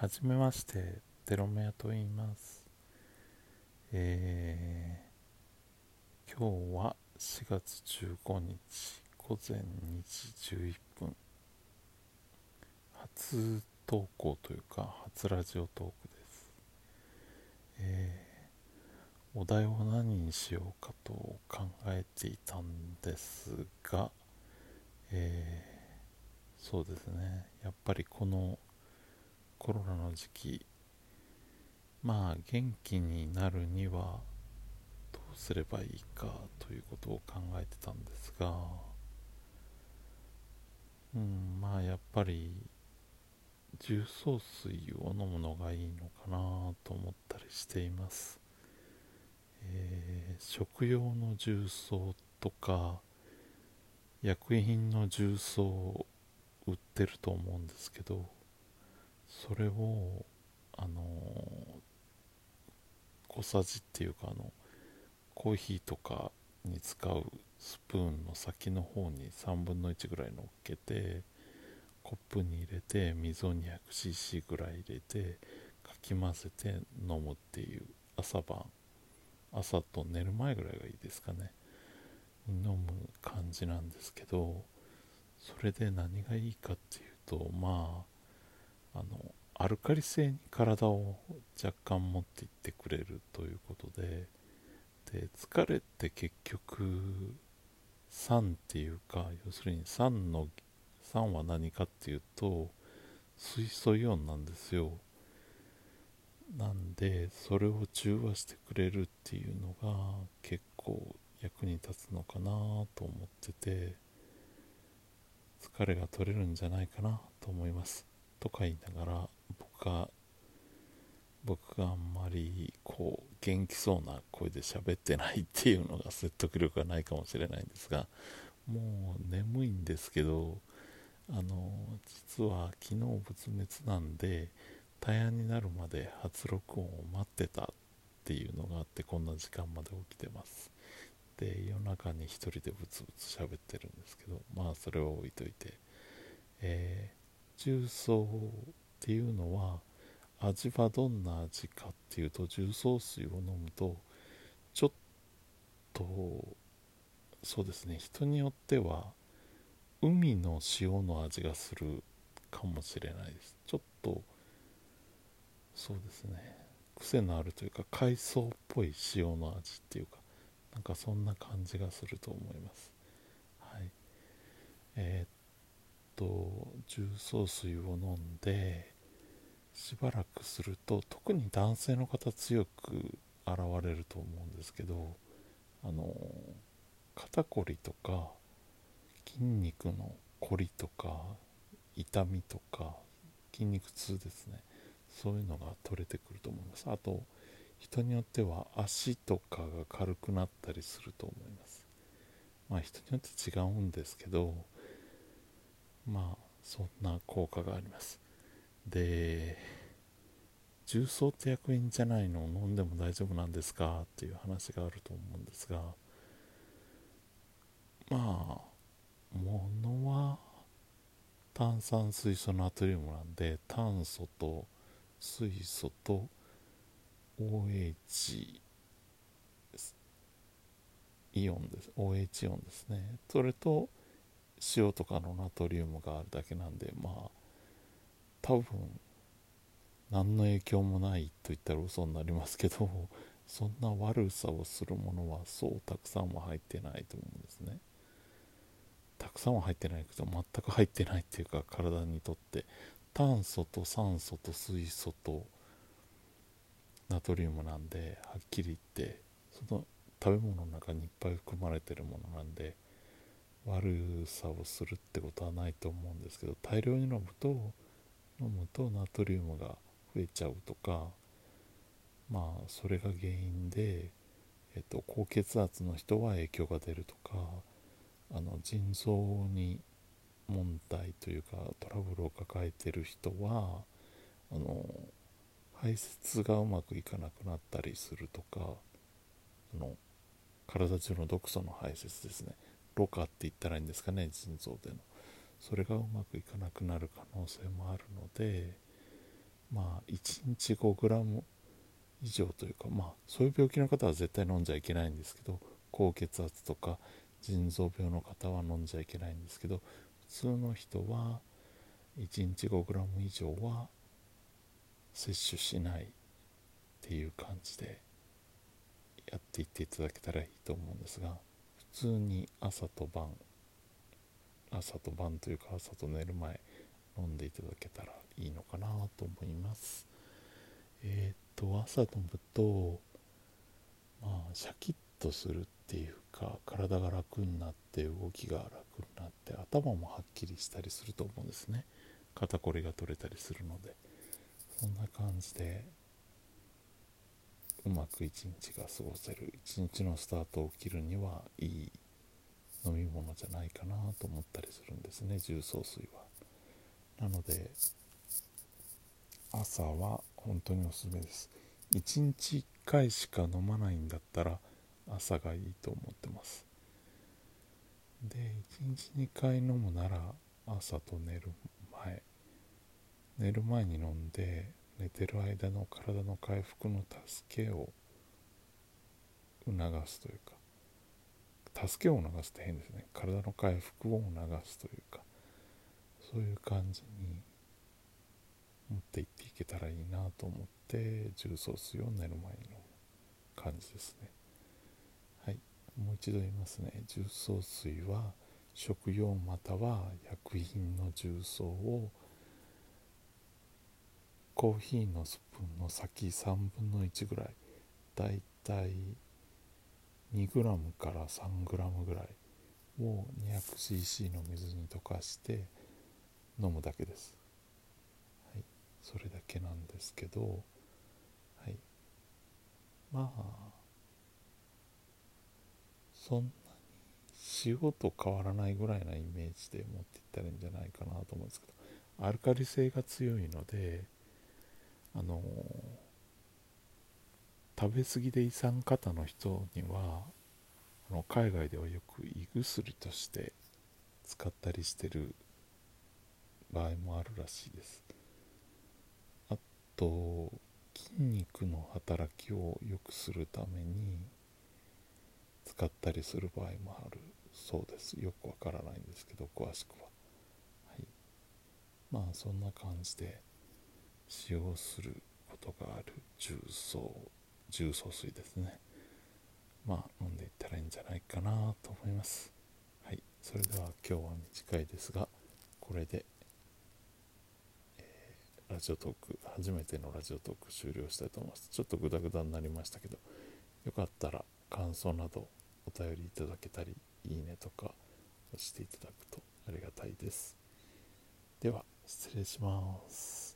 はじめまして、テロメアと言います。えー、今日は4月15日午前2時11分。初投稿というか、初ラジオトークです。えー、お題を何にしようかと考えていたんですが、えー、そうですね、やっぱりこのコロナの時期まあ元気になるにはどうすればいいかということを考えてたんですがうんまあやっぱり重曹水を飲むのがいいのかなと思ったりしています、えー食用の重曹とか薬品の重曹を売ってると思うんですけどそれをあの小さじっていうかあのコーヒーとかに使うスプーンの先の方に3分の1ぐらい乗っけてコップに入れて水を 200cc ぐらい入れてかき混ぜて飲むっていう朝晩。朝と寝る前ぐらいがいいですかね。飲む感じなんですけどそれで何がいいかっていうとまああのアルカリ性に体を若干持っていってくれるということでで疲れって結局酸っていうか要するに酸の酸は何かっていうと水素イオンなんですよ。なんでそれを中和してくれるっていうのが結構役に立つのかなと思ってて疲れが取れるんじゃないかなと思います。とか言いながら僕が僕があんまりこう元気そうな声で喋ってないっていうのが説得力がないかもしれないんですがもう眠いんですけどあの実は昨日仏滅なんで大安になるまで初録音を待ってたっていうのがあってこんな時間まで起きてます。で夜中に一人でブツブツ喋ってるんですけどまあそれは置いといて。えー重曹っていうのは味はどんな味かっていうと重曹水を飲むとちょっとそうですね人によっては海の塩の味がするかもしれないです。ちょっとそうですね。癖のあるというか海藻っぽい塩の味っていうかなんかそんな感じがすると思います。はい。えーっと重曹水を飲んでしばらくすると特に男性の方強く現れると思うんですけどあの肩こりとか筋肉のこりとか痛みとか筋肉痛ですね。そういうのが取れてくると思います。あと人によっては足とかが軽くなったりすると思います。まあ人によって違うんですけどまあそんな効果があります。で重曹って薬品じゃないのを飲んでも大丈夫なんですかっていう話があると思うんですがまあものは炭酸水素ナトリウムなんで炭素と水素と OH イオンです。OH イオンですね。それと塩とかのナトリウムがあるだけなんでまあ多分何の影響もないと言ったら嘘になりますけど そんな悪さをするものはそうたくさんは入ってないと思うんですね。たくさんは入ってないけど全く入ってないっていうか体にとって炭素と酸素と水素とナトリウムなんではっきり言ってその食べ物の中にいっぱい含まれてるものなんで悪さをするってことはないと思うんですけど大量に飲むと飲むとナトリウムが増えちゃうとかまあそれが原因で、えっと、高血圧の人は影響が出るとかあの腎臓に問題というかトラブルを抱えてる人はあの排泄がうまくいかなくなったりするとかあの体中の毒素の排泄ですね。ろ過って言ったらいいんですかね腎臓での。それがうまくいかなくなる可能性もあるのでまあ1日 5g 以上というかまあそういう病気の方は絶対飲んじゃいけないんですけど高血圧とか腎臓病の方は飲んじゃいけないんですけど普通の人は1日 5g 以上は摂取しないっていう感じでやっていっていただけたらいいと思うんですが普通に朝と晩朝と晩というか朝と寝る前飲んでいただけたらいいのかなと思います。えっ、と朝飲むとまあシャキッとするっていうか体が楽になって動きが楽になって頭もはっきりしたりすると思うんですね。肩こりが取れたりするので。そんな感じでうまく一日が過ごせる一日のスタートを切るにはいい飲み物じゃないかなと思ったりするんですね重曹水は。なので朝は本当におすすめです。1日1回しか飲まないんだったら朝がいいと思ってます。で1日2回飲むなら朝と寝る前。寝る前に飲んで寝てる間の体の回復の助けを促すというか。助けを促すって変ですね。体の回復を促すというか。そういう感じに持っていっていけたらいいなと思って重曹水を寝る前に飲む感じですね。はい。もう一度言いますね。重曹水は食用または薬品の重曹をコーヒーのスプーンの先3分の1ぐらい。だいたい 2g から 3g ぐらいを 200cc の水に溶かして飲むだけです、はい、それだけなんですけど、はい、まあそんなに塩と変わらないぐらいなイメージで持っていったらいいんじゃないかなと思うんですけどアルカリ性が強いのであの食べ過ぎで胃酸過多の人にはあの海外ではよく胃薬として使ったりしてる場合もあるらしいです。あと筋肉の働きを良くするために使ったりする場合もあるそうです。よくわからないんですけど詳しくは。はい。まあそんな感じで。使用することがある重曹重曹水ですね。まあ飲んでいったらいいんじゃないかなと思います。はい。それでは今日は短いですがこれで、えー、ラジオトーク初めてのラジオトーク終了したいと思います。ちょっとグダグダになりましたけどよかったら感想などお便りいただけたりいいねとか押していただくとありがたいです。では失礼します。